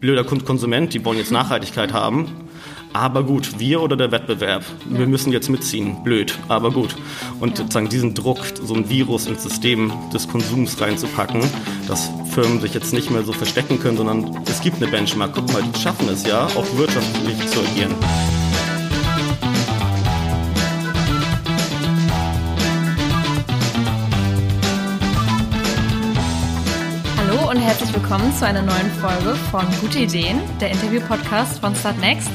blöder Konsument, die wollen jetzt Nachhaltigkeit haben. Aber gut, wir oder der Wettbewerb, wir müssen jetzt mitziehen. Blöd, aber gut. Und sozusagen diesen Druck, so ein Virus ins System des Konsums reinzupacken, dass Firmen sich jetzt nicht mehr so verstecken können, sondern es gibt eine Benchmark. Guck mal, die schaffen es ja, auch wirtschaftlich zu agieren. Und herzlich willkommen zu einer neuen Folge von Gute Ideen, der Interview-Podcast von Startnext.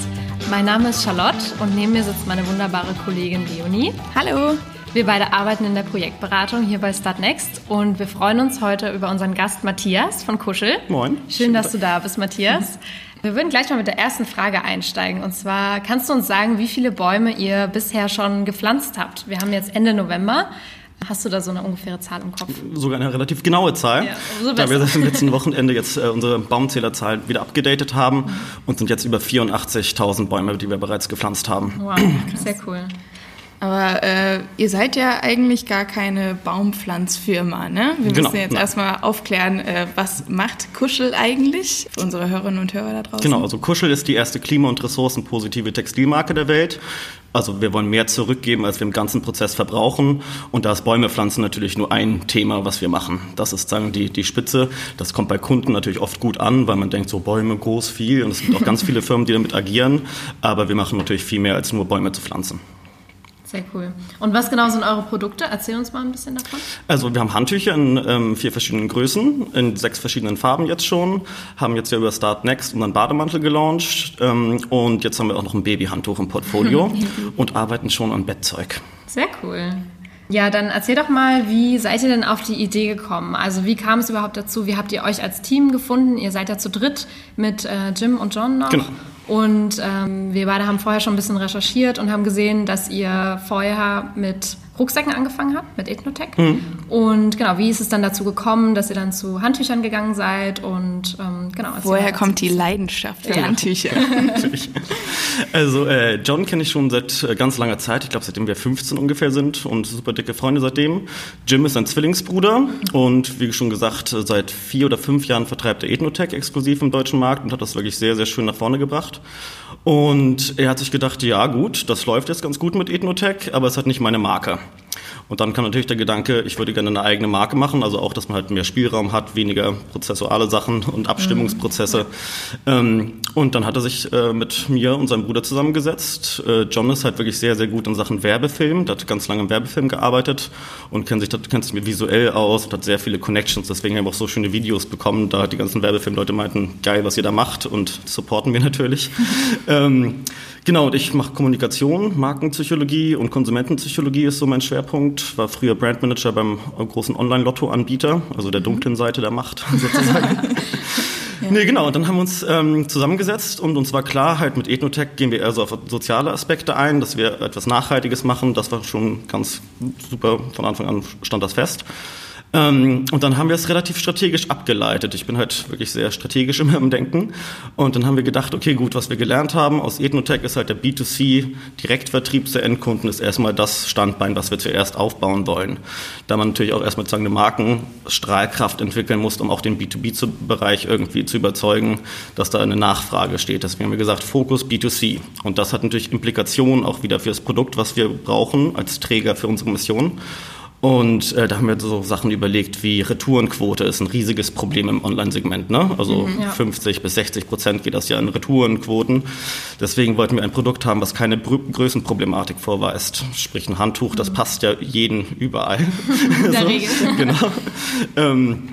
Mein Name ist Charlotte und neben mir sitzt meine wunderbare Kollegin Leonie. Hallo. Wir beide arbeiten in der Projektberatung hier bei Startnext und wir freuen uns heute über unseren Gast Matthias von Kuschel. Moin. Schön, dass du da bist, Matthias. Wir würden gleich mal mit der ersten Frage einsteigen. Und zwar, kannst du uns sagen, wie viele Bäume ihr bisher schon gepflanzt habt? Wir haben jetzt Ende November. Hast du da so eine ungefähre Zahl im Kopf? Sogar eine relativ genaue Zahl, Ja, da wir seit dem letzten Wochenende jetzt äh, unsere Baumzählerzahl wieder abgedatet haben und sind jetzt über 84.000 Bäume, die wir bereits gepflanzt haben. Wow, sehr cool. Aber äh, ihr seid ja eigentlich gar keine Baumpflanzfirma, ne? Wir Genau, müssen jetzt nein. erstmal aufklären, äh, was macht Kuschel eigentlich für unsere Hörerinnen und Hörer da draußen? Genau, also Kuschel ist die erste klima- und ressourcenpositive Textilmarke der Welt. Also wir wollen mehr zurückgeben, als wir im ganzen Prozess verbrauchen. Und da ist Bäume pflanzen natürlich nur ein Thema, was wir machen. Das ist sagen die, die Spitze. Das kommt bei Kunden natürlich oft gut an, weil man denkt, so Bäume groß, viel. Und es gibt auch ganz viele Firmen, die damit agieren. Aber wir machen natürlich viel mehr, als nur Bäume zu pflanzen. Sehr cool. Und was genau sind eure Produkte? Erzähl uns mal ein bisschen davon. Also wir haben Handtücher in ähm, vier verschiedenen Größen, in sechs verschiedenen Farben jetzt schon, haben jetzt ja über Start Next unseren Bademantel gelauncht ähm, und jetzt haben wir auch noch ein Babyhandtuch im Portfolio und arbeiten schon an Bettzeug. Sehr cool. Ja, dann erzähl doch mal, wie seid ihr denn auf die Idee gekommen? Also wie kam es überhaupt dazu? Wie habt ihr euch als Team gefunden? Ihr seid ja zu dritt mit äh, Jim und John noch. Genau. Und ähm, wir beide haben vorher schon ein bisschen recherchiert und haben gesehen, dass ihr vorher mit Rucksäcken angefangen habt, mit Ethnotech. Mhm. Und genau, wie ist es dann dazu gekommen, dass ihr dann zu Handtüchern gegangen seid? Und ähm, genau, Woher kommt die. Leidenschaft für Ja. Handtücher? Also äh, John kenne ich schon seit äh, ganz langer Zeit, ich glaube seitdem wir 15 ungefähr sind und super dicke Freunde seitdem. Jim ist ein Zwillingsbruder und wie schon gesagt, äh, seit vier oder fünf Jahren vertreibt er Ethnotech exklusiv im deutschen Markt und hat das wirklich sehr, sehr schön nach vorne gebracht. Und er hat sich gedacht, ja gut, das läuft jetzt ganz gut mit Ethnotech, aber es hat nicht meine Marke. Und dann kam natürlich der Gedanke, ich würde gerne eine eigene Marke machen, also auch, dass man halt mehr Spielraum hat, weniger prozessuale Sachen und Abstimmungsprozesse. Ähm, und dann hat er sich äh, mit mir und seinem Bruder zusammengesetzt. Äh, John ist halt wirklich sehr, sehr gut in Sachen Werbefilm, der hat ganz lange im Werbefilm gearbeitet und kennt sich, kennt sich visuell aus und hat sehr viele Connections, deswegen haben wir auch so schöne Videos bekommen. Da die ganzen Werbefilmleute meinten, geil, was ihr da macht und supporten wir natürlich. ähm, Genau, und ich mache Kommunikation, Markenpsychologie und Konsumentenpsychologie ist so mein Schwerpunkt. War früher Brandmanager beim großen Online-Lotto-Anbieter, also der dunklen Seite der Macht sozusagen. Nee, genau. Und dann haben wir uns ähm, zusammengesetzt und uns war klar, halt mit Ethnotech gehen wir eher so auf soziale Aspekte ein, dass wir etwas Nachhaltiges machen. Das war schon ganz super. Von Anfang an stand das fest. Ähm, und dann haben wir es relativ strategisch abgeleitet. Ich bin halt wirklich sehr strategisch immer im Denken. Und dann haben wir gedacht, okay, gut, was wir gelernt haben aus Ethnotech ist halt der B2C, Direktvertrieb zu Endkunden ist erstmal das Standbein, was wir zuerst aufbauen wollen. Da man natürlich auch erstmal sozusagen eine Markenstrahlkraft entwickeln muss, um auch den B2B-Bereich irgendwie zu überzeugen, dass da eine Nachfrage steht. Deswegen haben wir gesagt, Fokus B2C. Und das hat natürlich Implikationen auch wieder für das Produkt, was wir brauchen als Träger für unsere Mission. Und äh, da haben wir so Sachen überlegt, wie Retourenquote ist ein riesiges Problem im Online-Segment. Ne? Also ja. 50 bis 60 Prozent geht das ja in Retourenquoten. Deswegen wollten wir ein Produkt haben, was keine Größenproblematik vorweist. Sprich ein Handtuch, das passt ja jeden überall. In der Regel. Genau. Ähm,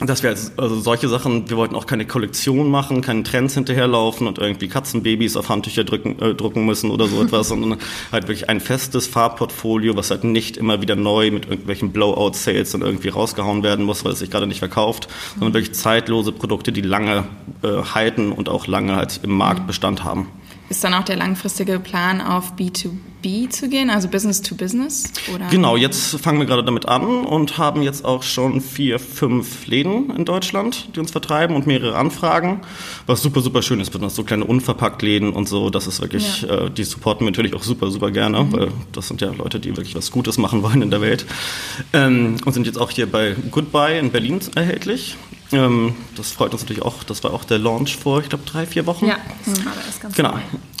dass wir also, also solche Sachen, wir wollten auch keine Kollektion machen, keinen Trends hinterherlaufen und irgendwie Katzenbabys auf Handtücher drücken, äh, drucken müssen oder so etwas, sondern halt wirklich ein festes Farbportfolio, was halt nicht immer wieder neu mit irgendwelchen Blowout-Sales dann irgendwie rausgehauen werden muss, weil es sich gerade nicht verkauft, sondern wirklich zeitlose Produkte, die lange äh, halten und auch lange halt im Markt Bestand haben. Ist dann auch der langfristige Plan auf B2B B2B zu gehen, also Business to Business? Oder? Genau, jetzt fangen wir gerade damit an und haben jetzt auch schon vier, fünf Läden in Deutschland, die uns vertreiben und mehrere Anfragen, was super, super schön ist, besonders so kleine Unverpacktläden und so, das ist wirklich, ja. äh, die supporten wir natürlich auch super, super gerne, mhm. weil das sind ja Leute, die wirklich was Gutes machen wollen in der Welt ähm, und sind jetzt auch hier bei Goodbye in Berlin erhältlich. Ähm, das freut uns natürlich auch. Das war auch der Launch vor, ich glaube, drei, vier Wochen. Ja, das war das ganz Genau.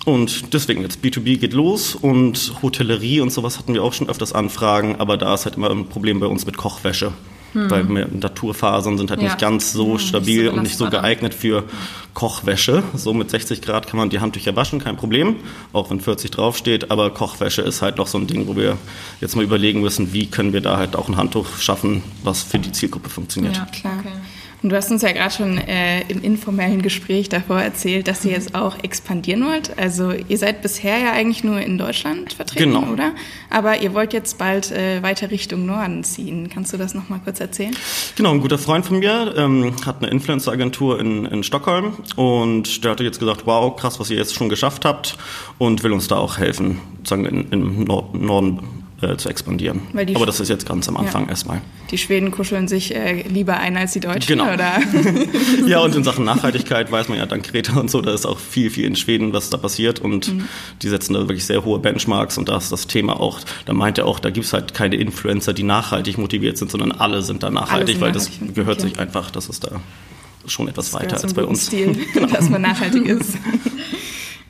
Und deswegen jetzt B2B geht los und Hotellerie und sowas hatten wir auch schon öfters Anfragen, aber da ist halt immer ein Problem bei uns mit Kochwäsche. Hm. Weil Naturfasern sind halt ja. nicht ganz so hm, stabil nicht so und nicht so geeignet für Kochwäsche. So mit 60 Grad kann man die Handtücher waschen, kein Problem, auch wenn 40 draufsteht. Aber Kochwäsche ist halt noch so ein Ding, wo wir jetzt mal überlegen müssen, wie können wir da halt auch ein Handtuch schaffen, was für die Zielgruppe funktioniert. Ja, klar. Okay. Und du hast uns ja gerade schon äh, im informellen Gespräch davor erzählt, dass ihr jetzt auch expandieren wollt. Also ihr seid bisher ja eigentlich nur in Deutschland vertreten, genau. oder? Aber ihr wollt jetzt bald äh, weiter Richtung Norden ziehen. Kannst du das nochmal kurz erzählen? Genau, ein guter Freund von mir ähm, hat eine Influencer-Agentur in, in Stockholm und der hatte jetzt gesagt, wow, krass, was ihr jetzt schon geschafft habt und will uns da auch helfen, sozusagen im Norden äh, zu expandieren. Aber das ist jetzt ganz am Anfang ja. erstmal. Die Schweden kuscheln sich äh, lieber ein als die Deutschen, genau. oder? ja, und in Sachen Nachhaltigkeit weiß man ja dank Greta und so, da ist auch viel, viel in Schweden, was da passiert und mhm. die setzen da wirklich sehr hohe Benchmarks und da ist das Thema auch, da meint er auch, da gibt es halt keine Influencer, die nachhaltig motiviert sind, sondern alle sind da nachhaltig, sind weil nachhaltig. das gehört okay. sich einfach, das ist da schon etwas das weiter als bei uns. Stil, genau. dass man nachhaltig ist.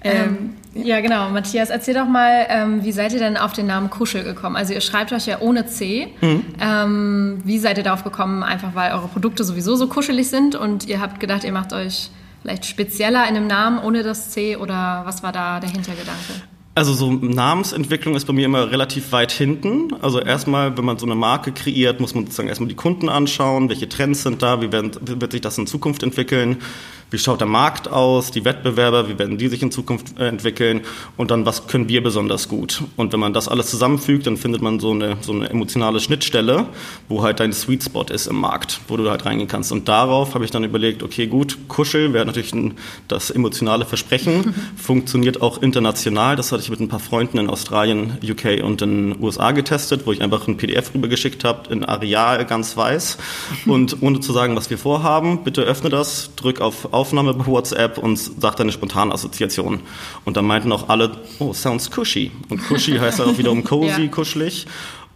Ähm, ja, genau. Matthias, erzähl doch mal, ähm, wie seid ihr denn auf den Namen Kuschel gekommen? Also ihr schreibt euch ja ohne C. Mhm. Ähm, wie seid ihr darauf gekommen? Einfach weil eure Produkte sowieso so kuschelig sind und ihr habt gedacht, ihr macht euch vielleicht spezieller in einem Namen ohne das C oder was war da der Hintergedanke? Also so Namensentwicklung ist bei mir immer relativ weit hinten. Also erstmal, wenn man so eine Marke kreiert, muss man sozusagen erstmal die Kunden anschauen, welche Trends sind da, wie, werden, wie wird sich das in Zukunft entwickeln, wie schaut der Markt aus, die Wettbewerber, wie werden die sich in Zukunft äh, entwickeln und dann, was können wir besonders gut. Und wenn man das alles zusammenfügt, dann findet man so eine, so eine emotionale Schnittstelle, wo halt dein Sweet Spot ist im Markt, wo du halt reingehen kannst. Und darauf habe ich dann überlegt, okay, gut, Kuschel wäre natürlich ein, das emotionale Versprechen, funktioniert auch international. Das hatte ich mit ein paar Freunden in Australien, UK und den USA getestet, wo ich einfach ein PDF rübergeschickt habe, in Areal ganz weiß und ohne zu sagen, was wir vorhaben, bitte öffne das, drück auf Aufnahme bei WhatsApp und sagt eine spontane Assoziation. Und dann meinten auch alle, oh, sounds cushy. Und cushy heißt auch wiederum cozy, ja. kuschelig.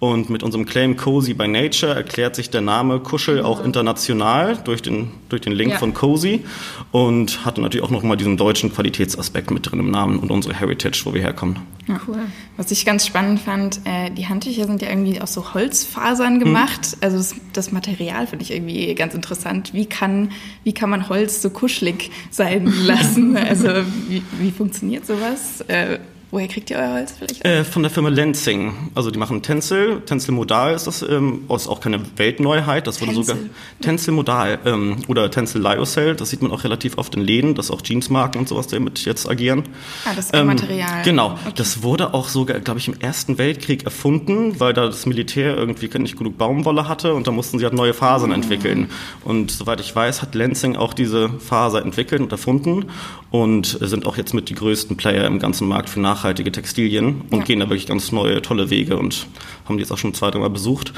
Und mit unserem Claim Cozy by Nature erklärt sich der Name Kuschel auch international durch den, durch den Link ja. von Cozy und hat natürlich auch nochmal diesen deutschen Qualitätsaspekt mit drin im Namen und unsere Heritage, wo wir herkommen. Ja. Cool. Was ich ganz spannend fand, äh, die Handtücher sind ja irgendwie aus so Holzfasern mhm. gemacht. Mhm. Also das, das Material finde ich irgendwie ganz interessant. Wie kann, wie kann man Holz so kuschelig sein lassen? also wie, wie funktioniert sowas? Äh, Woher kriegt ihr euer Holz vielleicht? Äh, von der Firma Lenzing. Also die machen Tencel. Tencel Modal ist das, ähm, ist auch keine Weltneuheit. Das wurde sogar Tencel Modal ähm, oder Tencel Lyocell. Das sieht man auch relativ oft in Läden, dass auch Jeansmarken und sowas damit jetzt agieren. Ah, das ist ähm, Material. Genau. Okay. Das wurde auch sogar, glaube ich, im Ersten Weltkrieg erfunden, weil da das Militär irgendwie nicht genug Baumwolle hatte und da mussten sie halt neue Fasern oh. entwickeln. Und soweit ich weiß, hat Lenzing auch diese Faser entwickelt und erfunden und sind auch jetzt mit die größten Player im ganzen Markt für Nach nachhaltige Textilien und ja. gehen da wirklich ganz neue, tolle Wege und haben die jetzt auch schon zwei, drei Mal besucht.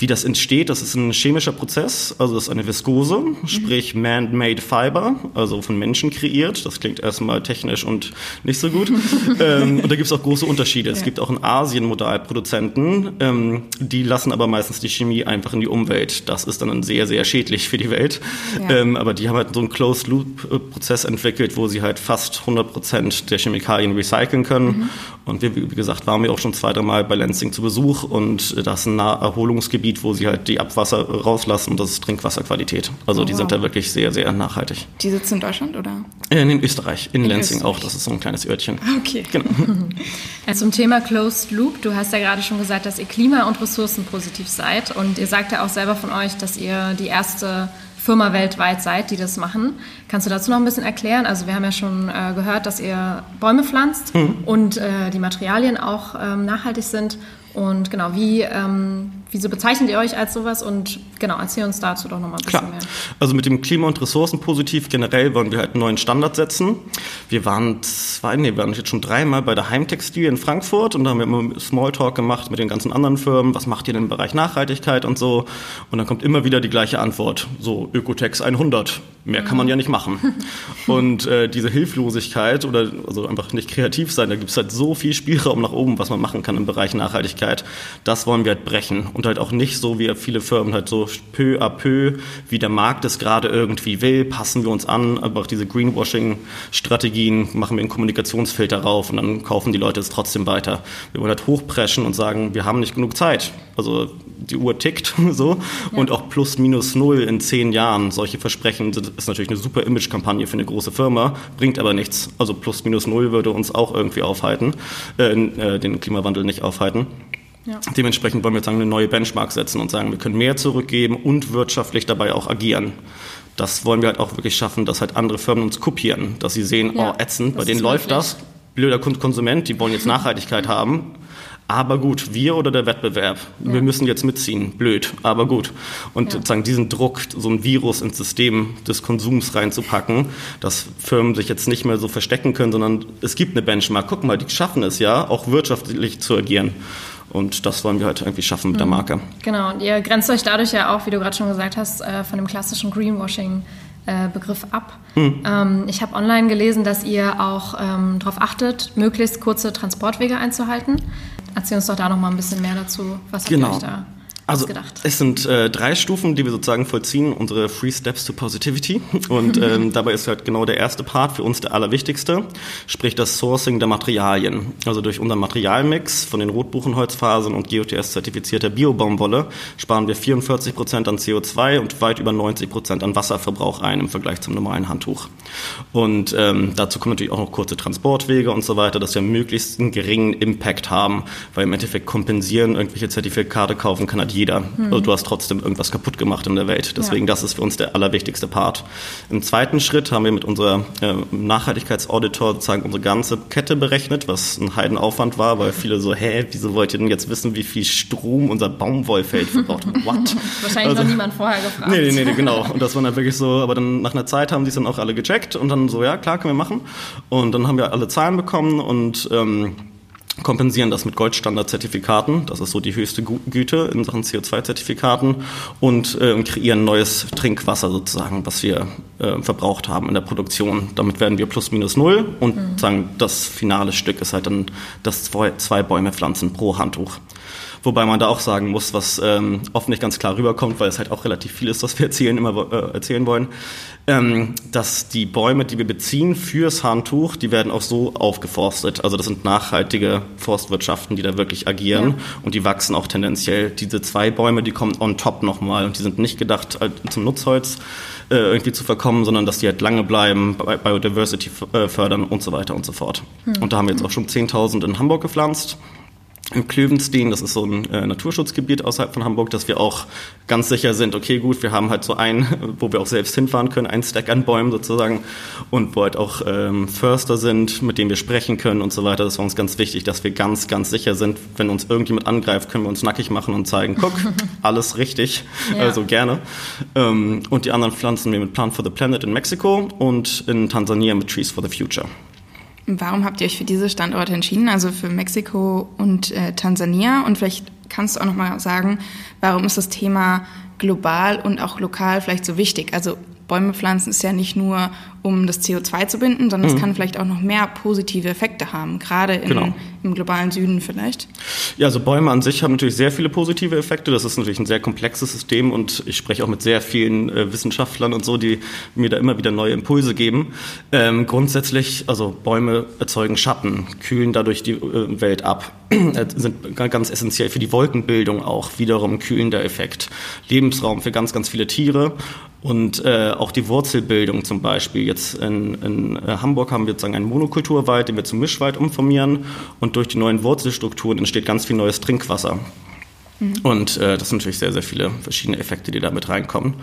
Wie das entsteht, das ist ein chemischer Prozess, also das ist eine Viskose, sprich man-made Fiber, also von Menschen kreiert. Das klingt erstmal technisch und nicht so gut. ähm, und da gibt es auch große Unterschiede. Es gibt auch in Asien Modalproduzenten, ähm, die lassen aber meistens die Chemie einfach in die Umwelt. Das ist dann sehr, sehr schädlich für die Welt. Ja. Ähm, aber die haben halt so einen Closed-Loop-Prozess entwickelt, wo sie halt fast 100 Prozent der Chemikalien recyceln können. Mhm. Und wir, wie gesagt, waren wir auch schon zwei, drei Mal bei Lansing zu Besuch und das ist ein Naherholungsgebiet Gebiet, wo sie halt die Abwasser rauslassen und das ist Trinkwasserqualität. Also oh, die wow. sind da wirklich sehr, sehr nachhaltig. Die sitzen in Deutschland oder? In Österreich, in, in Lansing Österreich. auch. Das ist so ein kleines Örtchen. Ah, okay. Genau. Zum Thema Closed Loop. Du hast ja gerade schon gesagt, dass ihr klima- und ressourcenpositiv seid und ihr sagt ja auch selber von euch, dass ihr die erste Firma weltweit seid, die das machen. Kannst du dazu noch ein bisschen erklären? Also wir haben ja schon äh, gehört, dass ihr Bäume pflanzt mhm. und äh, die Materialien auch ähm, nachhaltig sind. Und genau, wie, ähm, wieso bezeichnet ihr euch als sowas? Und genau, erzähl uns dazu doch nochmal ein bisschen Klar. mehr. Also mit dem Klima- und Ressourcenpositiv generell wollen wir halt einen neuen Standard setzen. Wir waren zwei, nee, wir waren jetzt schon dreimal bei der Heimtextil in Frankfurt und da haben wir immer Smalltalk gemacht mit den ganzen anderen Firmen. Was macht ihr denn im Bereich Nachhaltigkeit und so? Und dann kommt immer wieder die gleiche Antwort. So, Ökotex 100. Mehr kann man ja nicht machen. und äh, diese Hilflosigkeit oder also einfach nicht kreativ sein, da gibt es halt so viel Spielraum nach oben, was man machen kann im Bereich Nachhaltigkeit. Nachhaltigkeit, das wollen wir halt brechen und halt auch nicht so wie viele Firmen halt so peu à peu, wie der Markt es gerade irgendwie will, passen wir uns an, aber auch diese Greenwashing-Strategien machen wir einen Kommunikationsfilter rauf und dann kaufen die Leute es trotzdem weiter. Wir wollen halt hochpreschen und sagen, wir haben nicht genug Zeit. Also die Uhr tickt so ja. und auch plus minus null in zehn Jahren. Solche Versprechen sind, ist natürlich eine super Image-Kampagne für eine große Firma, bringt aber nichts. Also plus minus null würde uns auch irgendwie aufhalten, äh, äh, den Klimawandel nicht aufhalten. Ja. Dementsprechend wollen wir jetzt sagen, eine neue Benchmark setzen und sagen, wir können mehr zurückgeben und wirtschaftlich dabei auch agieren. Das wollen wir halt auch wirklich schaffen, dass halt andere Firmen uns kopieren, dass sie sehen, ja, oh, ätzend, bei denen läuft das. Blöder Konsument, die wollen jetzt Nachhaltigkeit haben. Aber gut, wir oder der Wettbewerb, ja. wir müssen jetzt mitziehen. Blöd, aber gut. Und ja. sozusagen diesen Druck, so ein Virus ins System des Konsums reinzupacken, dass Firmen sich jetzt nicht mehr so verstecken können, sondern es gibt eine Benchmark. Guck mal, die schaffen es ja, auch wirtschaftlich zu agieren. Und das wollen wir halt irgendwie schaffen mit der mhm. Marke. Genau, und ihr grenzt euch dadurch ja auch, wie du gerade schon gesagt hast, äh, von dem klassischen Greenwashing äh, Begriff ab. Mhm. Ich habe online gelesen, dass ihr auch ähm, darauf achtet, möglichst kurze Transportwege einzuhalten. Erzähl uns doch da noch mal ein bisschen mehr dazu. Was genau. habt ihr euch da also ausgedacht? Es sind äh, drei Stufen, die wir sozusagen vollziehen, unsere Three Steps to Positivity. Und ähm, dabei ist halt genau der erste Part für uns der allerwichtigste, sprich das Sourcing der Materialien. Also durch unseren Materialmix von den Rotbuchenholzfasern und GOTS-zertifizierter Biobaumwolle sparen wir 44 Prozent an CO2 und weit über 90 Prozent an Wasserverbrauch ein im Vergleich zum normalen Handtuch. Und ähm, dazu kommen natürlich auch noch kurze Transportwege und so weiter, dass wir möglichst einen geringen Impact haben, weil im Endeffekt kompensieren, irgendwelche Zertifikate kaufen kann halt jeder. Mhm. Also du hast trotzdem irgendwas kaputt gemacht in der Welt. Deswegen, ja. das ist für uns der allerwichtigste Part. Im zweiten Schritt haben wir mit unserer äh, Nachhaltigkeitsauditor sozusagen unsere ganze Kette berechnet, was ein Heidenaufwand war, weil viele so, hä, wieso wollt ihr denn jetzt wissen, wie viel Strom unser Baumwollfeld verbraucht? What? Wahrscheinlich also, noch niemand vorher gefragt. Nee, nee, nee, genau. Und das war dann wirklich so, aber dann nach einer Zeit haben sie es dann auch alle gecheckt und dann so, ja, klar, können wir machen. Und dann haben wir alle Zahlen bekommen und ähm, kompensieren das mit Goldstandard-Zertifikaten, das ist so die höchste Güte in Sachen CO2-Zertifikaten und äh, kreieren neues Trinkwasser sozusagen, was wir äh, verbraucht haben in der Produktion. Damit werden wir plus minus null und mhm. sagen, das finale Stück ist halt dann das zwei, zwei Bäume pflanzen pro Handtuch. Wobei man da auch sagen muss, was ähm, oft nicht ganz klar rüberkommt, weil es halt auch relativ viel ist, was wir erzählen, immer äh, erzählen wollen, ähm, dass die Bäume, die wir beziehen fürs Handtuch, die werden auch so aufgeforstet. Also das sind nachhaltige Forstwirtschaften, die da wirklich agieren ja. und die wachsen auch tendenziell. Diese zwei Bäume, die kommen on top nochmal und die sind nicht gedacht halt zum Nutzholz äh, irgendwie zu verkommen, sondern dass die halt lange bleiben, Biodiversity äh, fördern und so weiter und so fort. Hm. Und da haben wir jetzt auch schon 10.000 in Hamburg gepflanzt im Klövenstein, das ist so ein äh, Naturschutzgebiet außerhalb von Hamburg, dass wir auch ganz sicher sind, okay, gut, wir haben halt so ein, wo wir auch selbst hinfahren können, ein Stack an Bäumen sozusagen und wo halt auch ähm, Förster sind, mit denen wir sprechen können und so weiter. Das war uns ganz wichtig, dass wir ganz, ganz sicher sind, wenn uns irgendjemand angreift, können wir uns nackig machen und zeigen, guck, alles richtig, ja. also gerne. Ähm, und die anderen pflanzen wir mit Plant for the Planet in Mexiko und in Tansania mit Trees for the Future. Warum habt ihr euch für diese Standorte entschieden, also für Mexiko und äh, Tansania? Und vielleicht kannst du auch noch mal sagen, warum ist das Thema global und auch lokal vielleicht so wichtig? Also Bäume pflanzen ist ja nicht nur, um das CO2 zu binden, sondern mhm. es kann vielleicht auch noch mehr positive Effekte haben, gerade in, genau. im globalen Süden vielleicht. Ja, also Bäume an sich haben natürlich sehr viele positive Effekte. Das ist natürlich ein sehr komplexes System und ich spreche auch mit sehr vielen äh, Wissenschaftlern und so, die mir da immer wieder neue Impulse geben. Ähm, grundsätzlich, also Bäume erzeugen Schatten, kühlen dadurch die äh, Welt ab, äh, sind ganz essentiell für die Wolkenbildung auch wiederum kühlender Effekt. Lebensraum für ganz, ganz viele Tiere und äh, auch die Wurzelbildung zum Beispiel. Jetzt in, in äh, Hamburg haben wir sozusagen einen Monokulturwald, den wir zum Mischwald umformieren. Und durch die neuen Wurzelstrukturen entsteht ganz viel neues Trinkwasser. Mhm. Und äh, das sind natürlich sehr, sehr viele verschiedene Effekte, die da mit reinkommen.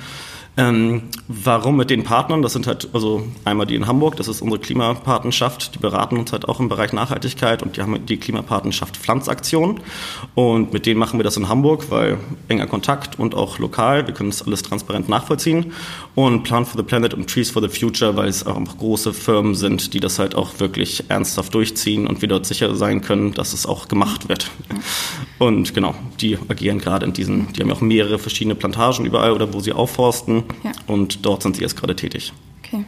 Ähm, warum mit den Partnern? Das sind halt also einmal die in Hamburg, das ist unsere Klimapartnerschaft, die beraten uns halt auch im Bereich Nachhaltigkeit und die haben die Klimapartnerschaft Pflanzaktion und mit denen machen wir das in Hamburg, weil enger Kontakt und auch lokal, wir können das alles transparent nachvollziehen und Plan for the Planet und Trees for the Future, weil es auch große Firmen sind, die das halt auch wirklich ernsthaft durchziehen und wir dort sicher sein können, dass es auch gemacht wird. Und genau, die agieren gerade in diesen, die haben ja auch mehrere verschiedene Plantagen überall oder wo sie aufforsten ja. Und dort sind Sie jetzt gerade tätig. Okay.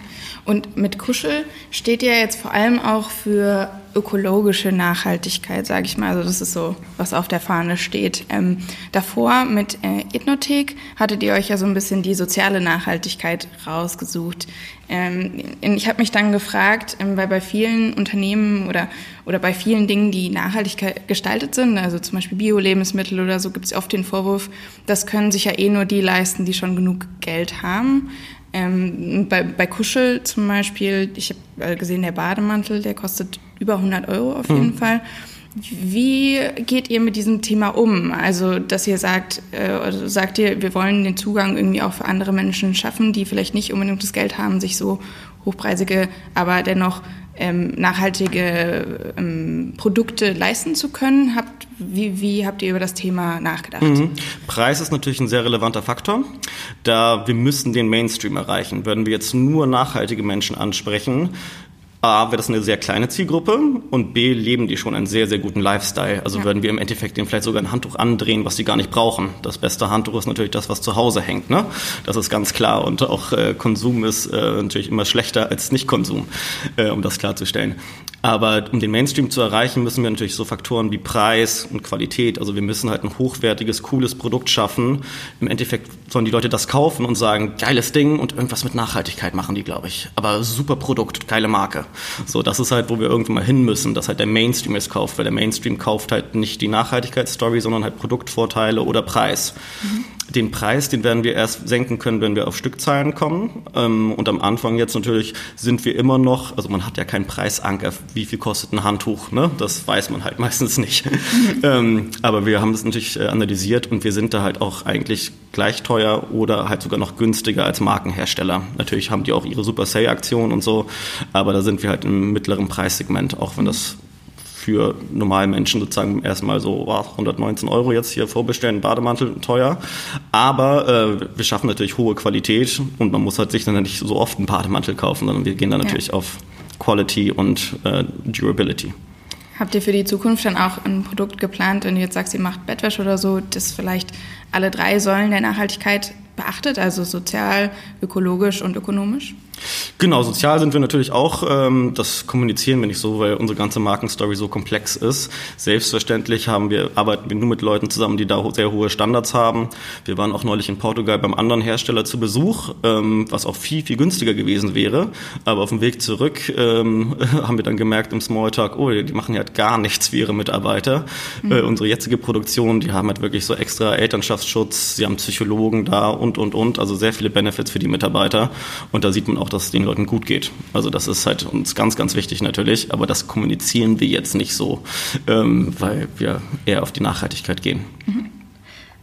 Und mit Kuschel steht ja jetzt vor allem auch für ökologische Nachhaltigkeit, sage ich mal. Also das ist so, was auf der Fahne steht. Ähm, davor mit äh, Ethnothek hattet ihr euch ja so ein bisschen die soziale Nachhaltigkeit rausgesucht. Ähm, ich habe mich dann gefragt, ähm, weil bei vielen Unternehmen oder, oder bei vielen Dingen, die nachhaltig gestaltet sind, also zum Beispiel Bio-Lebensmittel oder so, gibt es oft den Vorwurf, das können sich ja eh nur die leisten, die schon genug Geld haben. Ähm, bei, bei Kuschel zum Beispiel, ich habe äh, gesehen, der Bademantel, der kostet über 100 Euro auf jeden mhm. Fall. Wie geht ihr mit diesem Thema um? Also, dass ihr sagt, äh, also sagt ihr, wir wollen den Zugang irgendwie auch für andere Menschen schaffen, die vielleicht nicht unbedingt das Geld haben, sich so hochpreisige, aber dennoch ähm, nachhaltige ähm, Produkte leisten zu können. Habt, wie, wie habt ihr über das Thema nachgedacht? Mhm. Preis ist natürlich ein sehr relevanter Faktor, da wir müssen den Mainstream erreichen. Würden wir jetzt nur nachhaltige Menschen ansprechen, A, wäre das eine sehr kleine Zielgruppe und B, leben die schon einen sehr, sehr guten Lifestyle. Also ja. würden wir im Endeffekt denen vielleicht sogar ein Handtuch andrehen, was sie gar nicht brauchen. Das beste Handtuch ist natürlich das, was zu Hause hängt. Ne? Das ist ganz klar. Und auch äh, Konsum ist äh, natürlich immer schlechter als Nicht-Konsum, äh, um das klarzustellen. Aber um den Mainstream zu erreichen, müssen wir natürlich so Faktoren wie Preis und Qualität, also wir müssen halt ein hochwertiges, cooles Produkt schaffen. Im Endeffekt sollen die Leute das kaufen und sagen, geiles Ding und irgendwas mit Nachhaltigkeit machen die, glaube ich. Aber super Produkt, geile Marke. So, das ist halt, wo wir irgendwann mal hin müssen, dass halt der Mainstream es kauft, weil der Mainstream kauft halt nicht die Nachhaltigkeitsstory, sondern halt Produktvorteile oder Preis. Mhm. Den Preis, den werden wir erst senken können, wenn wir auf Stückzahlen kommen. Ähm, und am Anfang jetzt natürlich sind wir immer noch, also man hat ja keinen Preisanker, wie viel kostet ein Handtuch, ne? Das weiß man halt meistens nicht. ähm, aber wir haben das natürlich äh, analysiert und wir sind da halt auch eigentlich gleich teuer oder halt sogar noch günstiger als Markenhersteller. Natürlich haben die auch ihre Super Sale-Aktionen und so, aber da sind wir halt im mittleren Preissegment, auch wenn das für normale Menschen sozusagen erstmal so oh, 119 Euro jetzt hier vorbestellen, Bademantel teuer. Aber äh, wir schaffen natürlich hohe Qualität und man muss halt sich dann nicht so oft einen Bademantel kaufen, sondern wir gehen dann natürlich ja. auf Quality und äh, Durability. Habt ihr für die Zukunft dann auch ein Produkt geplant, wenn du jetzt sagst, ihr macht Bettwäsche oder so, das vielleicht alle drei Säulen der Nachhaltigkeit beachtet, also sozial, ökologisch und ökonomisch? Genau, sozial sind wir natürlich auch. Ähm, das kommunizieren wir nicht so, weil unsere ganze Markenstory so komplex ist. Selbstverständlich haben wir, arbeiten wir nur mit Leuten zusammen, die da sehr hohe Standards haben. Wir waren auch neulich in Portugal beim anderen Hersteller zu Besuch, ähm, was auch viel, viel günstiger gewesen wäre. Aber auf dem Weg zurück ähm, haben wir dann gemerkt im Smalltalk, oh, die machen halt gar nichts für ihre Mitarbeiter. Mhm. Äh, unsere jetzige Produktion, die haben halt wirklich so extra Elternschaftsschutz, sie haben Psychologen da und, und, und. Also sehr viele Benefits für die Mitarbeiter. Und da sieht man auch, dass es Leuten gut geht. Also das ist halt uns ganz, ganz wichtig natürlich, aber das kommunizieren wir jetzt nicht so, ähm, weil wir eher auf die Nachhaltigkeit gehen. Mhm.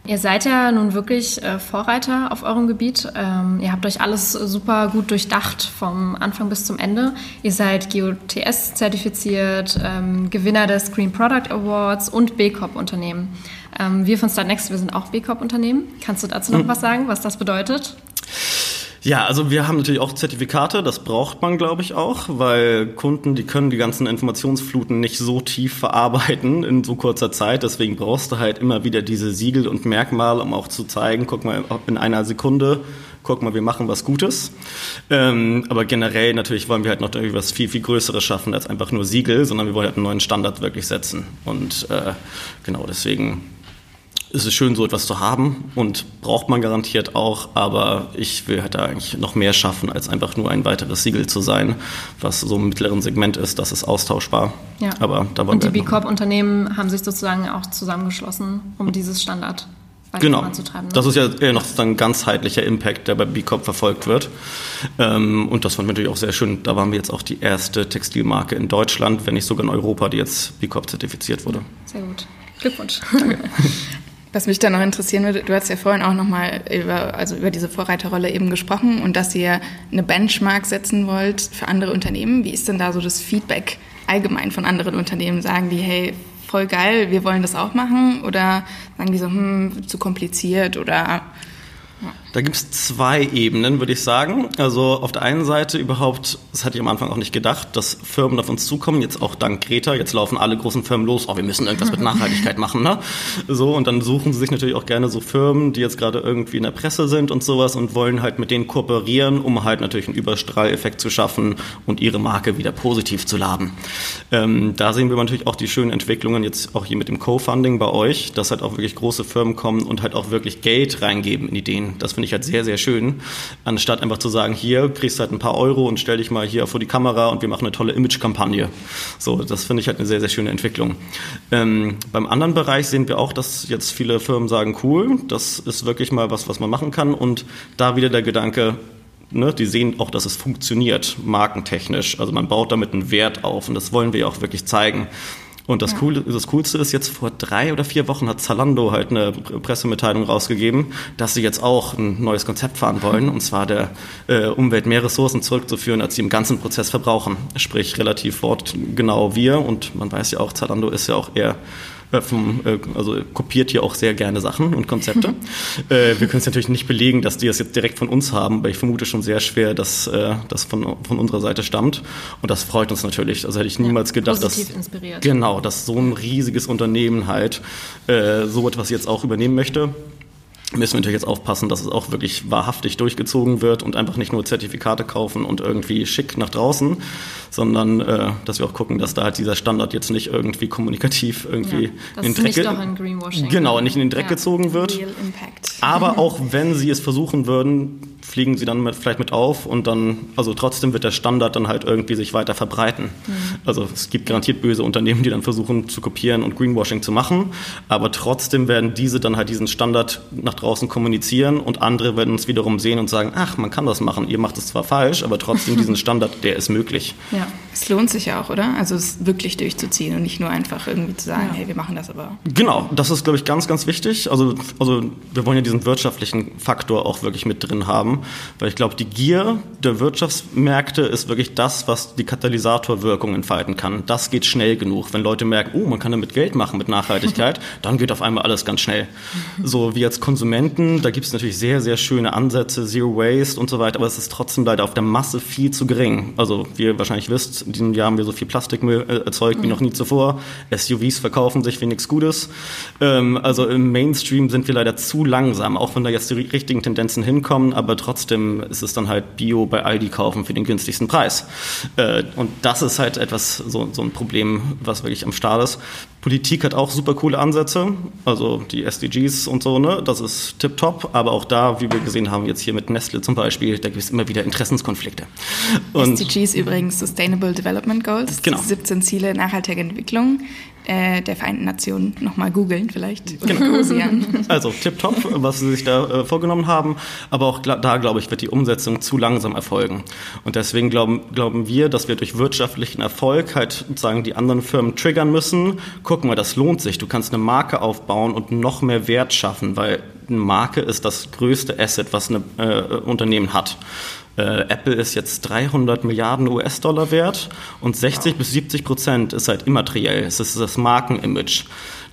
Ihr seid ja nun wirklich äh, Vorreiter auf eurem Gebiet. Ähm, ihr habt euch alles super gut durchdacht vom Anfang bis zum Ende. Ihr seid GOTS zertifiziert, ähm, Gewinner des Green Product Awards und B Corp Unternehmen. Ähm, wir von Startnext, wir sind auch B Corp Unternehmen. Kannst du dazu noch mhm. was sagen, was das bedeutet? Ja, also wir haben natürlich auch Zertifikate, das braucht man, glaube ich, auch, weil Kunden, die können die ganzen Informationsfluten nicht so tief verarbeiten in so kurzer Zeit. Deswegen brauchst du halt immer wieder diese Siegel und Merkmale, um auch zu zeigen, guck mal, in einer Sekunde, guck mal, wir machen was Gutes. Ähm, aber generell natürlich wollen wir halt noch was viel, viel Größeres schaffen als einfach nur Siegel, sondern wir wollen halt einen neuen Standard wirklich setzen. Und äh, genau deswegen es ist schön, so etwas zu haben und braucht man garantiert auch, aber ich will halt da eigentlich noch mehr schaffen, als einfach nur ein weiteres Siegel zu sein, was so im mittleren Segment ist, das ist austauschbar. Ja. Aber da und die B Corp-Unternehmen haben sich sozusagen auch zusammengeschlossen, um dieses Standard genau. voranzutreiben. Ne? Das ist ja eher noch ein ganzheitlicher Impact, der bei B Corp verfolgt wird. Ähm, und das fand ich natürlich auch sehr schön. Da waren wir jetzt auch die erste Textilmarke in Deutschland, wenn nicht sogar in Europa, die jetzt B Corp zertifiziert wurde. Sehr gut. Glückwunsch. Was mich da noch interessieren würde, du hast ja vorhin auch nochmal über, also über diese Vorreiterrolle eben gesprochen und dass ihr eine Benchmark setzen wollt für andere Unternehmen. Wie ist denn da so das Feedback allgemein von anderen Unternehmen? Sagen die, hey, voll geil, wir wollen das auch machen? Oder sagen die so, hm, zu kompliziert oder da gibt es zwei Ebenen, würde ich sagen. Also auf der einen Seite überhaupt, das hatte ich am Anfang auch nicht gedacht, dass Firmen auf uns zukommen, jetzt auch dank Greta, jetzt laufen alle großen Firmen los, oh, wir müssen irgendwas mit Nachhaltigkeit machen, ne? So, und dann suchen sie sich natürlich auch gerne so Firmen, die jetzt gerade irgendwie in der Presse sind und sowas und wollen halt mit denen kooperieren, um halt natürlich einen Überstrahleffekt zu schaffen und ihre Marke wieder positiv zu laden. Ähm, da sehen wir natürlich auch die schönen Entwicklungen jetzt auch hier mit dem Co-Funding bei euch, dass halt auch wirklich große Firmen kommen und halt auch wirklich Geld reingeben in Ideen. Das finde ich halt sehr, sehr schön, anstatt einfach zu sagen, hier kriegst du halt ein paar Euro und stell dich mal hier vor die Kamera und wir machen eine tolle Image-Kampagne. So, das finde ich halt eine sehr, sehr schöne Entwicklung. Ähm, beim anderen Bereich sehen wir auch, dass jetzt viele Firmen sagen, cool, das ist wirklich mal was, was man machen kann und da wieder der Gedanke, Ne, die sehen auch, dass es funktioniert, markentechnisch. Also man baut damit einen Wert auf und das wollen wir auch wirklich zeigen. Und das, ja. Coole, das Coolste ist, jetzt vor drei oder vier Wochen hat Zalando halt eine Pressemitteilung rausgegeben, dass sie jetzt auch ein neues Konzept fahren wollen, und zwar der äh, Umwelt mehr Ressourcen zurückzuführen, als sie im ganzen Prozess verbrauchen. Sprich, relativ wortgenau wir. Und man weiß ja auch, Zalando ist ja auch eher vom, äh, also kopiert hier auch sehr gerne Sachen und Konzepte. äh, wir können es natürlich nicht belegen, dass die das jetzt direkt von uns haben, aber ich vermute schon sehr schwer, dass äh, das von, von unserer Seite stammt. Und das freut uns natürlich. Also hätte ich niemals ja, gedacht, dass inspiriert. genau, dass so ein riesiges Unternehmen halt äh, so etwas jetzt auch übernehmen möchte müssen wir natürlich jetzt aufpassen, dass es auch wirklich wahrhaftig durchgezogen wird und einfach nicht nur Zertifikate kaufen und irgendwie schick nach draußen, sondern äh, dass wir auch gucken, dass da halt dieser Standard jetzt nicht irgendwie kommunikativ irgendwie ja, in den Dreck, nicht doch ein Greenwashing. genau, nicht in den Dreck ja. gezogen wird. Aber auch wenn sie es versuchen würden, fliegen sie dann mit, vielleicht mit auf und dann, also trotzdem wird der Standard dann halt irgendwie sich weiter verbreiten. Mhm. Also es gibt garantiert böse Unternehmen, die dann versuchen zu kopieren und Greenwashing zu machen, aber trotzdem werden diese dann halt diesen Standard nach draußen kommunizieren und andere werden uns wiederum sehen und sagen, ach, man kann das machen, ihr macht es zwar falsch, aber trotzdem diesen Standard, der ist möglich. Ja, es lohnt sich ja auch, oder? Also es wirklich durchzuziehen und nicht nur einfach irgendwie zu sagen, ja. hey, wir machen das aber. Genau, das ist, glaube ich, ganz, ganz wichtig. Also, also wir wollen ja diesen wirtschaftlichen Faktor auch wirklich mit drin haben, weil ich glaube, die Gier der Wirtschaftsmärkte ist wirklich das, was die Katalysatorwirkung entfalten kann. Das geht schnell genug. Wenn Leute merken, oh, man kann damit Geld machen mit Nachhaltigkeit, dann geht auf einmal alles ganz schnell. So wie als Konsumenten, da gibt es natürlich sehr, sehr schöne Ansätze, Zero Waste und so weiter, aber es ist trotzdem leider auf der Masse viel zu gering. Also wie ihr wahrscheinlich wisst, in diesem Jahr haben wir so viel Plastikmüll äh, erzeugt wie noch nie zuvor. SUVs verkaufen sich wie nichts Gutes. Ähm, also im Mainstream sind wir leider zu langsam, auch wenn da jetzt die richtigen Tendenzen hinkommen, aber trotzdem ist es dann halt Bio bei Aldi kaufen für den günstigsten Preis. Äh, und das ist halt etwas, so, so ein Problem, was wirklich am Start ist. Politik hat auch super coole Ansätze, also die SDGs und so, ne? Das ist tipptopp, aber auch da, wie wir gesehen haben, jetzt hier mit Nestle zum Beispiel, da gibt es immer wieder Interessenskonflikte. Und SDGs übrigens Sustainable Development Goals, genau. 17 Ziele nachhaltiger Entwicklung äh, der Vereinten Nationen nochmal googeln vielleicht. Genau. Also tipptopp, was sie sich da äh, vorgenommen haben, aber auch da, glaube ich, wird die Umsetzung zu langsam erfolgen. Und deswegen glauben, glauben wir, dass wir durch wirtschaftlichen Erfolg halt sozusagen die anderen Firmen triggern müssen. Guck mal, das lohnt sich. Du kannst eine Marke aufbauen und noch mehr Wert schaffen, weil eine Marke ist das größte Asset, was ein äh, Unternehmen hat. Äh, Apple ist jetzt 300 Milliarden US-Dollar wert und 60 wow. bis 70 Prozent ist halt immateriell. Es ist das Markenimage.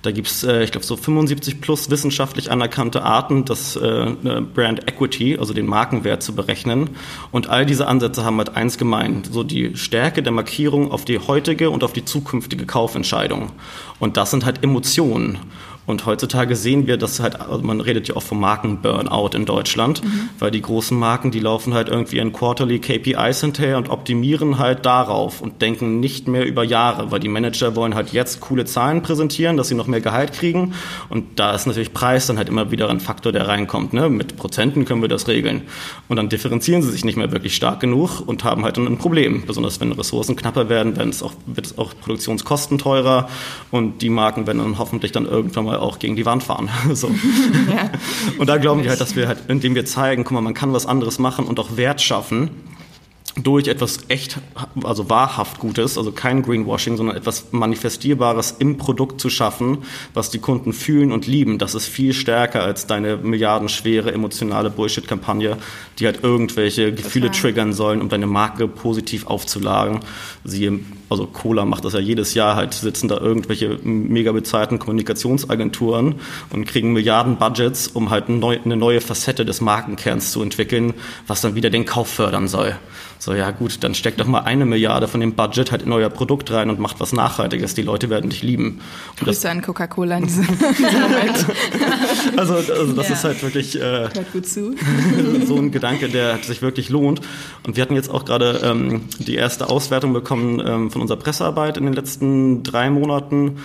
Da gibt's, äh, ich glaube, so 75 plus wissenschaftlich anerkannte Arten, das äh, Brand Equity, also den Markenwert zu berechnen. Und all diese Ansätze haben halt eins gemein, so die Stärke der Markierung auf die heutige und auf die zukünftige Kaufentscheidung. Und das sind halt Emotionen. Und heutzutage sehen wir, dass halt, also man redet ja auch vom Marken-Burnout in Deutschland, mhm. weil die großen Marken, die laufen halt irgendwie in Quarterly KPIs hinterher und optimieren halt darauf und denken nicht mehr über Jahre, weil die Manager wollen halt jetzt coole Zahlen präsentieren, dass sie noch mehr Gehalt kriegen. Und da ist natürlich Preis dann halt immer wieder ein Faktor, der reinkommt. Ne? Mit Prozenten können wir das regeln. Und dann differenzieren sie sich nicht mehr wirklich stark genug und haben halt dann ein Problem. Besonders wenn Ressourcen knapper werden, werden es auch, wird es auch Produktionskosten teurer und die Marken werden dann hoffentlich dann irgendwann mal mal auch gegen die Wand fahren. so. ja. Und da glauben wir halt, dass wir halt, indem wir zeigen, guck mal, man kann was anderes machen und auch Wert schaffen, durch etwas echt, also wahrhaft Gutes, also kein Greenwashing, sondern etwas Manifestierbares im Produkt zu schaffen, was die Kunden fühlen und lieben. Das ist viel stärker als deine milliardenschwere emotionale Bullshit-Kampagne, die halt irgendwelche Gefühle Total. triggern sollen, um deine Marke positiv aufzulagen. Sie, also Cola macht das ja jedes Jahr halt, sitzen da irgendwelche mega bezahlten Kommunikationsagenturen und kriegen Milliarden Budgets, um halt eine neue Facette des Markenkerns zu entwickeln, was dann wieder den Kauf fördern soll. So, ja gut, dann steckt doch mal eine Milliarde von dem Budget halt in euer Produkt rein und macht was Nachhaltiges. Die Leute werden dich lieben. Und Grüße an Coca-Cola in diesem, Moment. also, also das ja. ist halt wirklich äh, gut zu. so ein Gedanke, der sich wirklich lohnt. Und wir hatten jetzt auch gerade ähm, die erste Auswertung bekommen ähm, von unserer Pressearbeit in den letzten drei Monaten.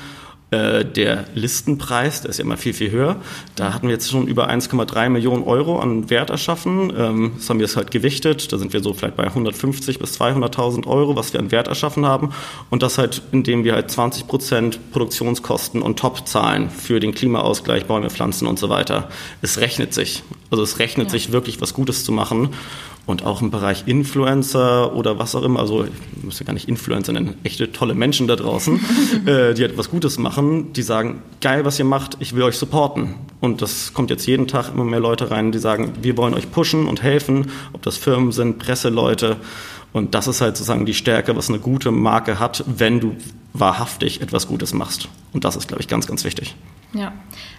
Äh, der Listenpreis, der ist ja immer viel, viel höher. Da hatten wir jetzt schon über 1,3 Millionen Euro an Wert erschaffen. Ähm, das haben wir jetzt halt gewichtet. Da sind wir so vielleicht bei 150 bis 200.000 Euro, was wir an Wert erschaffen haben. Und das halt, indem wir halt 20 Prozent Produktionskosten und Top zahlen für den Klimaausgleich, Bäume, Pflanzen und so weiter. Es rechnet sich. Also es rechnet ja. sich wirklich, was Gutes zu machen und auch im Bereich Influencer oder was auch immer, also ich muss ja gar nicht Influencer nennen, echte tolle Menschen da draußen, äh, die etwas Gutes machen, die sagen, geil, was ihr macht, ich will euch supporten. Und das kommt jetzt jeden Tag immer mehr Leute rein, die sagen, wir wollen euch pushen und helfen, ob das Firmen sind, Presseleute. Und das ist halt sozusagen die Stärke, was eine gute Marke hat, wenn du wahrhaftig etwas Gutes machst. Und das ist, glaube ich, ganz, ganz wichtig. Ja.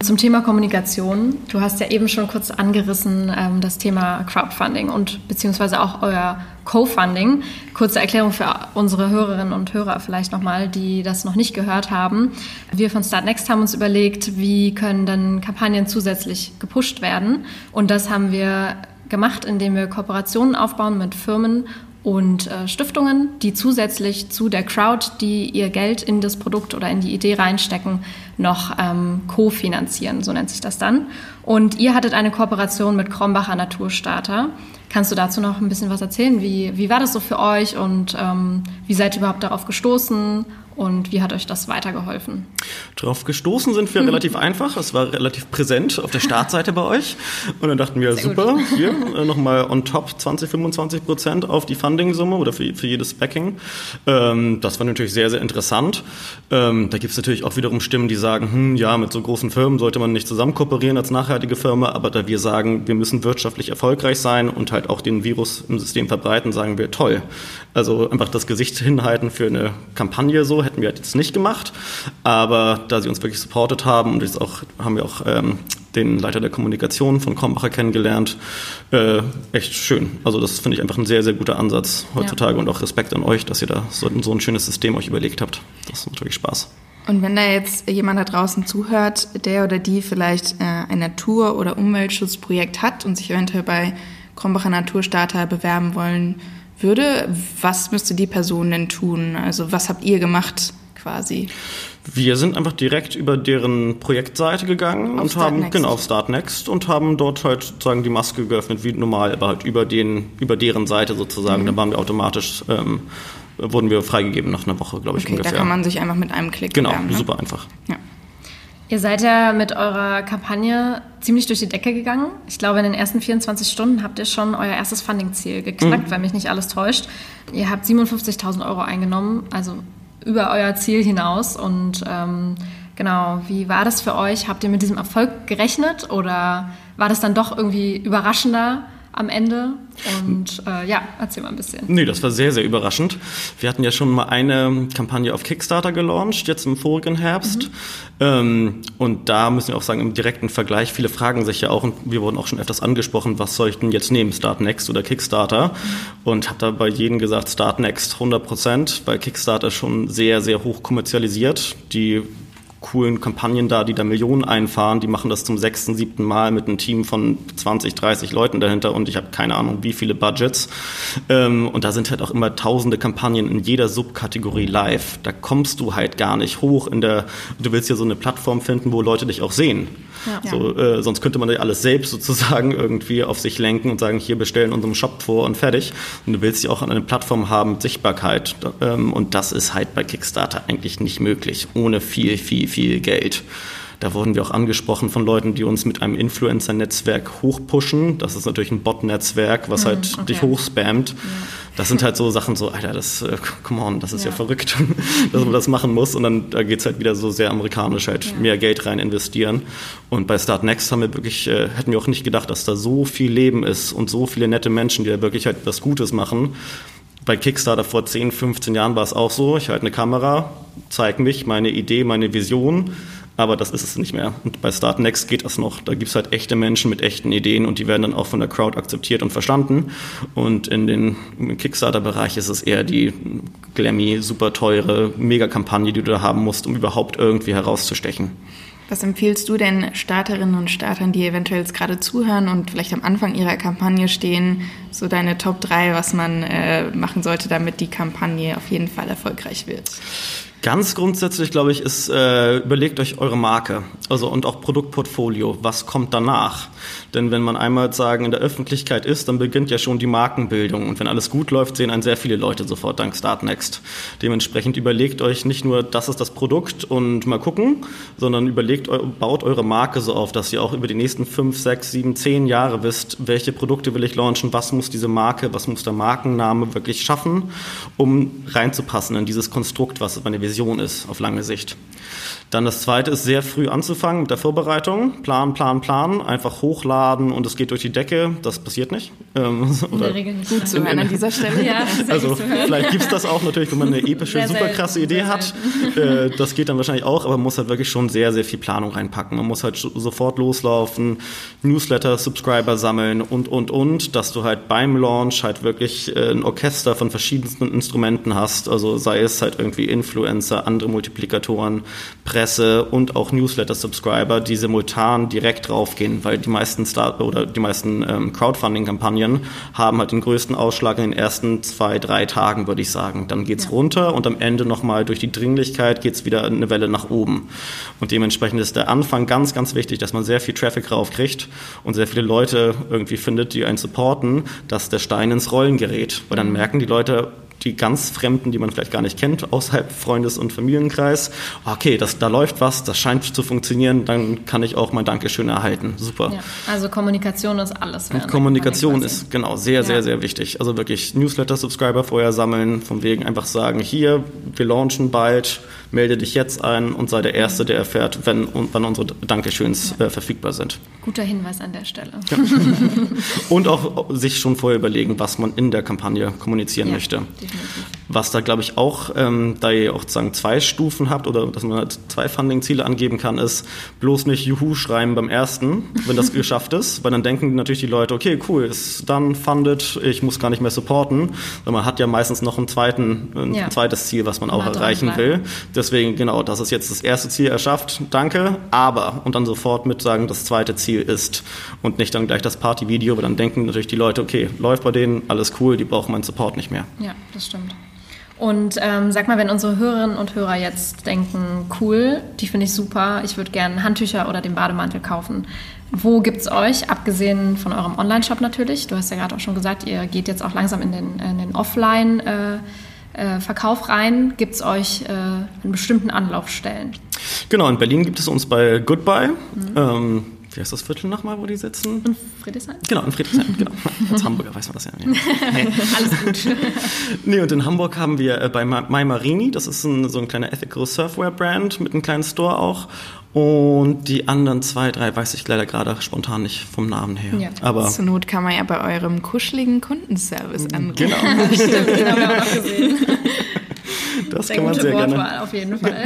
Zum Thema Kommunikation. Du hast ja eben schon kurz angerissen ähm, das Thema Crowdfunding und beziehungsweise auch euer Co-Funding. Kurze Erklärung für unsere Hörerinnen und Hörer vielleicht nochmal, die das noch nicht gehört haben. Wir von Startnext haben uns überlegt, wie können denn Kampagnen zusätzlich gepusht werden. Und das haben wir gemacht, indem wir Kooperationen aufbauen mit Firmen und äh, Stiftungen, die zusätzlich zu der Crowd, die ihr Geld in das Produkt oder in die Idee reinstecken, noch ähm, kofinanzieren, so nennt sich das dann. Und ihr hattet eine Kooperation mit Krombacher Naturstarter. Kannst du dazu noch ein bisschen was erzählen? Wie, wie war das so für euch und ähm, wie seid ihr überhaupt darauf gestoßen und wie hat euch das weitergeholfen? Darauf gestoßen sind wir relativ einfach. Es war relativ präsent auf der Startseite bei euch. Und dann dachten wir, Sehr super, gut. hier äh, nochmal on top 20, 25 Prozent auf die Funding-Summe oder für, für jedes Backing. Ähm, das war natürlich sehr, sehr interessant. Ähm, da gibt es natürlich auch wiederum Stimmen, die sagen, hm, ja, mit so großen Firmen sollte man nicht zusammen kooperieren als nachhaltige Firma. Aber da wir sagen, wir müssen wirtschaftlich erfolgreich sein und halt auch den Virus im System verbreiten, sagen wir, toll. Also einfach das Gesicht hinhalten für eine Kampagne so hätten wir halt jetzt nicht gemacht. Aber da sie uns wirklich supportet haben und jetzt auch, haben wir auch ähm, den Leiter der Kommunikation von Krombacher kennengelernt. Äh, echt schön. Also das finde ich einfach ein sehr, sehr guter Ansatz heutzutage ja. und auch Respekt an euch, dass ihr da so, so ein schönes System euch überlegt habt. Das macht wirklich Spaß. Und wenn da jetzt jemand da draußen zuhört, der oder die vielleicht äh, ein Natur- oder Umweltschutzprojekt hat und sich eventuell bei Krombacher Naturstarter bewerben wollen würde, was müsste die Person denn tun? Also was habt ihr gemacht quasi? Wir sind einfach direkt über deren Projektseite gegangen auf und Start haben Next. genau auf Startnext und haben dort halt sozusagen die Maske geöffnet wie normal, aber halt über den über deren Seite sozusagen. Mhm. Da waren wir automatisch ähm, wurden wir freigegeben nach einer Woche, glaube ich okay, ungefähr. Da kann man sich einfach mit einem Klick genau bewerben, ne? super einfach. Ja. Ihr seid ja mit eurer Kampagne ziemlich durch die Decke gegangen. Ich glaube, in den ersten 24 Stunden habt ihr schon euer erstes Funding-Ziel geknackt, mhm. weil mich nicht alles täuscht. Ihr habt 57.000 Euro eingenommen, also über euer Ziel hinaus. Und ähm, genau, wie war das für euch? Habt ihr mit diesem Erfolg gerechnet oder war das dann doch irgendwie überraschender? Am Ende. Und äh, ja, erzähl mal ein bisschen. Nee, das war sehr, sehr überraschend. Wir hatten ja schon mal eine Kampagne auf Kickstarter gelauncht, jetzt im vorigen Herbst. Mhm. Ähm, und da müssen wir auch sagen, im direkten Vergleich, viele fragen sich ja auch, und wir wurden auch schon öfters angesprochen, was soll ich denn jetzt nehmen, Start Next oder Kickstarter? Mhm. Und habe da bei jedem gesagt, Start Next 100 Prozent, weil Kickstarter schon sehr, sehr hoch kommerzialisiert. Die coolen Kampagnen da, die da Millionen einfahren. Die machen das zum sechsten, siebten Mal mit einem Team von 20, 30 Leuten dahinter und ich habe keine Ahnung, wie viele Budgets. Ähm, und da sind halt auch immer tausende Kampagnen in jeder Subkategorie live. Da kommst du halt gar nicht hoch in der, du willst ja so eine Plattform finden, wo Leute dich auch sehen. Ja. So, äh, sonst könnte man ja alles selbst sozusagen irgendwie auf sich lenken und sagen, hier bestellen unserem Shop vor und fertig. Und du willst ja auch an einer Plattform haben mit Sichtbarkeit. Ähm, und das ist halt bei Kickstarter eigentlich nicht möglich, ohne viel, viel, viel Geld. Da wurden wir auch angesprochen von Leuten, die uns mit einem Influencer-Netzwerk hochpushen. Das ist natürlich ein Bot-Netzwerk, was mhm, halt okay. dich hochspammt. Ja. Das sind halt so Sachen so, Alter, das, äh, come on, das ist ja, ja verrückt, dass man das machen muss. Und dann da geht's halt wieder so sehr amerikanisch, halt ja. mehr Geld rein investieren. Und bei Start Next haben wir wirklich, äh, hätten wir auch nicht gedacht, dass da so viel Leben ist und so viele nette Menschen, die da wirklich halt was Gutes machen. Bei Kickstarter vor 10, 15 Jahren war es auch so. Ich halte eine Kamera, zeige mich, meine Idee, meine Vision aber das ist es nicht mehr. Und bei Start Next geht das noch. Da gibt es halt echte Menschen mit echten Ideen und die werden dann auch von der Crowd akzeptiert und verstanden. Und in den Kickstarter-Bereich ist es eher die glammy, super teure Mega-Kampagne, die du da haben musst, um überhaupt irgendwie herauszustechen. Was empfiehlst du denn Starterinnen und Startern, die eventuell jetzt gerade zuhören und vielleicht am Anfang ihrer Kampagne stehen, so deine Top 3, was man äh, machen sollte, damit die Kampagne auf jeden Fall erfolgreich wird? Ganz grundsätzlich, glaube ich, ist, äh, überlegt euch eure Marke also und auch Produktportfolio. Was kommt danach? Denn wenn man einmal sagen in der Öffentlichkeit ist, dann beginnt ja schon die Markenbildung. Und wenn alles gut läuft, sehen einen sehr viele Leute sofort dank Startnext. Dementsprechend überlegt euch nicht nur, das ist das Produkt und mal gucken, sondern überlegt, baut eure Marke so auf, dass ihr auch über die nächsten fünf, sechs, sieben, zehn Jahre wisst, welche Produkte will ich launchen, was muss diese Marke, was muss der Markenname wirklich schaffen, um reinzupassen in dieses Konstrukt, was meine Vision ist auf lange Sicht. Dann das zweite ist sehr früh anzufangen mit der Vorbereitung. Plan, Plan, Plan. Einfach hochladen und es geht durch die Decke. Das passiert nicht. Ähm, in der Regel nicht. Gut zu hören an dieser Stelle. ja, also vielleicht gibt es das auch natürlich, wenn man eine epische, sehr super krasse Idee hat. Äh, das geht dann wahrscheinlich auch, aber man muss halt wirklich schon sehr, sehr viel Planung reinpacken. Man muss halt sofort loslaufen, Newsletter, Subscriber sammeln und, und, und, dass du halt beim Launch halt wirklich äh, ein Orchester von verschiedensten Instrumenten hast. Also sei es halt irgendwie Influencer, andere Multiplikatoren, Presse, Presse und auch Newsletter-Subscriber, die simultan direkt draufgehen, weil die meisten Start oder die meisten ähm, Crowdfunding-Kampagnen haben halt den größten Ausschlag in den ersten zwei, drei Tagen, würde ich sagen. Dann geht's ja. runter und am Ende nochmal durch die Dringlichkeit geht's wieder eine Welle nach oben. Und dementsprechend ist der Anfang ganz, ganz wichtig, dass man sehr viel Traffic raufkriegt und sehr viele Leute irgendwie findet, die einen supporten, dass der Stein ins Rollen gerät. Weil dann merken die Leute, die ganz Fremden, die man vielleicht gar nicht kennt, außerhalb Freundes- und Familienkreis. Okay, das, da läuft was, das scheint zu funktionieren, dann kann ich auch mein Dankeschön erhalten. Super. Ja, also Kommunikation ist alles. Kommunikation ist genau sehr, ja. sehr, sehr wichtig. Also wirklich Newsletter-Subscriber vorher sammeln, von wegen einfach sagen, hier, wir launchen bald, melde dich jetzt ein und sei der Erste, der erfährt, wenn und wann unsere Dankeschöns äh, verfügbar sind. Guter Hinweis an der Stelle. Ja. und auch sich schon vorher überlegen, was man in der Kampagne kommunizieren ja, möchte. Definitiv. Was da, glaube ich, auch, ähm, da ihr auch sagen, zwei Stufen habt oder dass man halt zwei Funding-Ziele angeben kann, ist bloß nicht Juhu schreiben beim ersten, wenn das geschafft ist, weil dann denken natürlich die Leute, okay, cool, ist dann funded, ich muss gar nicht mehr supporten, weil man hat ja meistens noch einen zweiten, ein zweites Ziel, was man auch erreichen will. Deswegen, genau, das ist jetzt das erste Ziel erschafft, danke, aber und dann sofort mit sagen, das zweite Ziel ist und nicht dann gleich das Party-Video, weil dann denken natürlich die Leute, okay, läuft bei denen, alles cool, die brauchen meinen Support nicht mehr. Ja, das stimmt. Und ähm, sag mal, wenn unsere Hörerinnen und Hörer jetzt denken, cool, die finde ich super, ich würde gerne Handtücher oder den Bademantel kaufen. Wo gibt es euch, abgesehen von eurem Online-Shop natürlich? Du hast ja gerade auch schon gesagt, ihr geht jetzt auch langsam in den, in den Offline- äh, äh, Verkauf rein? Gibt es euch äh, an bestimmten Anlaufstellen? Genau, in Berlin gibt es uns bei Goodbye. Mhm. Ähm, wie heißt das Viertel nochmal, wo die sitzen? In Friedrichshain? Genau, in Friedrichshain, genau. Als Hamburger weiß man das ja nicht. Nee. Alles gut. nee, und in Hamburg haben wir äh, bei My Marini, das ist ein, so ein kleiner Ethical Surfwear Brand mit einem kleinen Store auch. Und die anderen zwei, drei weiß ich leider gerade spontan nicht vom Namen her. Ja. Aber Zur Not kann man ja bei eurem kuscheligen Kundenservice anrufen. Genau. Stimmt, den haben wir auch noch gesehen. Das sehr kann man sehr Wortwahl gerne. auf jeden Fall.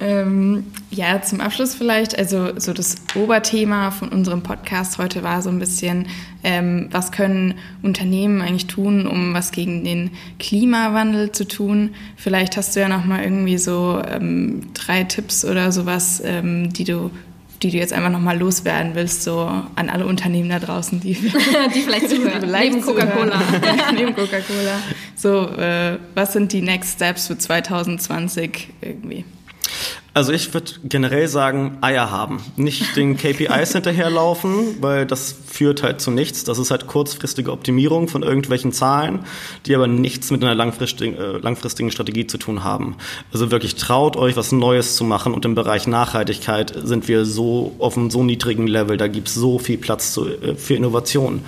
Ähm, ja, zum Abschluss vielleicht, also so das Oberthema von unserem Podcast heute war so ein bisschen, ähm, was können Unternehmen eigentlich tun, um was gegen den Klimawandel zu tun? Vielleicht hast du ja noch mal irgendwie so ähm, drei Tipps oder sowas, ähm, die du die du jetzt einfach nochmal loswerden willst, so an alle Unternehmen da draußen, die, die vielleicht zuhören. Neben Coca-Cola. Neben Coca-Cola. So, äh, was sind die Next Steps für 2020 irgendwie? Also ich würde generell sagen, Eier haben. Nicht den KPIs hinterherlaufen, weil das führt halt zu nichts. Das ist halt kurzfristige Optimierung von irgendwelchen Zahlen, die aber nichts mit einer langfristigen, äh, langfristigen Strategie zu tun haben. Also wirklich traut euch, was Neues zu machen. Und im Bereich Nachhaltigkeit sind wir so auf einem so niedrigen Level. Da gibt es so viel Platz zu, äh, für Innovation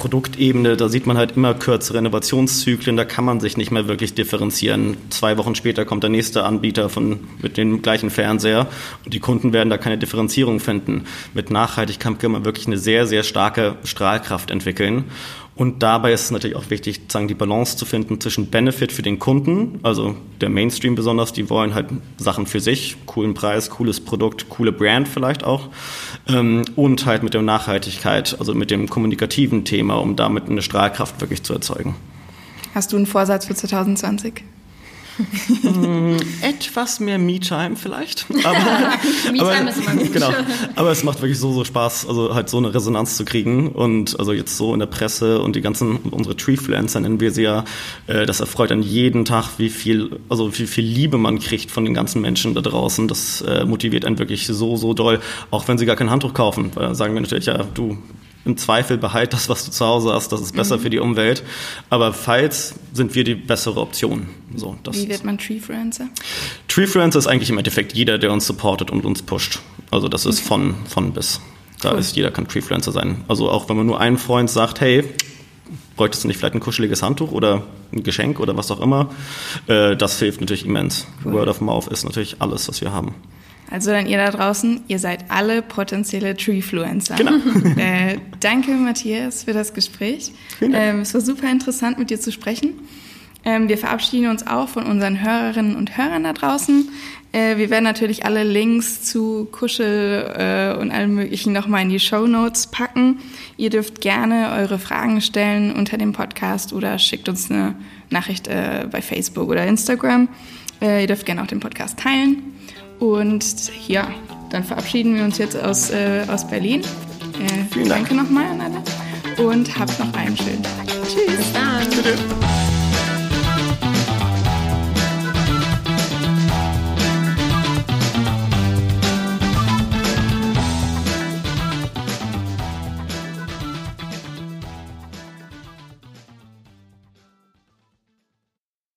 Produktebene, da sieht man halt immer kürzere Innovationszyklen, da kann man sich nicht mehr wirklich differenzieren. Zwei Wochen später kommt der nächste Anbieter von, mit dem gleichen Fernseher und die Kunden werden da keine Differenzierung finden. Mit Nachhaltigkeit kann man wirklich eine sehr, sehr starke Strahlkraft entwickeln. Und dabei ist es natürlich auch wichtig, sagen, die Balance zu finden zwischen Benefit für den Kunden, also der Mainstream besonders, die wollen halt Sachen für sich, coolen Preis, cooles Produkt, coole Brand vielleicht auch, ähm, und halt mit der Nachhaltigkeit, also mit dem kommunikativen Thema, um damit eine Strahlkraft wirklich zu erzeugen. Hast du einen Vorsatz für 2020? Mm, etwas mehr Me-Time vielleicht. Me-Time ist immer gut. Genau. Aber es macht wirklich so, so Spaß, also halt so eine Resonanz zu kriegen. Und also jetzt so in der Presse und die ganzen, unsere Treefluencer nennen wir sie ja, äh, das erfreut an jeden Tag, wie viel, also wie viel Liebe man kriegt von den ganzen Menschen da draußen. Das äh, motiviert einen wirklich so, so doll, auch wenn sie gar kein Handtuch kaufen. Weil sagen wir natürlich, ja, du im Zweifel behalt das, was du zu Hause hast, das ist besser mhm. für die Umwelt. Aber falls sind wir die bessere Option. So, Wie wird man Treefluencer? Treefluencer ist eigentlich im Endeffekt jeder, der uns supportet und uns pusht. Also das ist okay. von, von bis. Da cool. ist jeder kann Treefluencer sein. Also auch wenn man nur einen Freund sagt, hey, bräuchtest du nicht vielleicht ein kuscheliges Handtuch oder ein Geschenk oder was auch immer, äh, das hilft natürlich immens. Cool. Word of Mouth ist natürlich alles, was wir haben. Also dann ihr da draußen, ihr seid alle potenzielle Treefluencer. Genau. Äh, danke, Matthias, für das Gespräch. Ähm, es war super interessant, mit dir zu sprechen. Ähm, wir verabschieden uns auch von unseren Hörerinnen und Hörern da draußen. Äh, wir werden natürlich alle Links zu Kuschel äh, und allem Möglichen nochmal in die Show Notes packen. Ihr dürft gerne eure Fragen stellen unter dem Podcast oder schickt uns eine Nachricht äh, bei Facebook oder Instagram. Äh, ihr dürft gerne auch den Podcast teilen. Und ja, dann verabschieden wir uns jetzt aus, äh, aus Berlin. Äh, Vielen Dank. Danke nochmal an alle und habt noch einen schönen Tag. Tschüss. Bis dann. Bitte.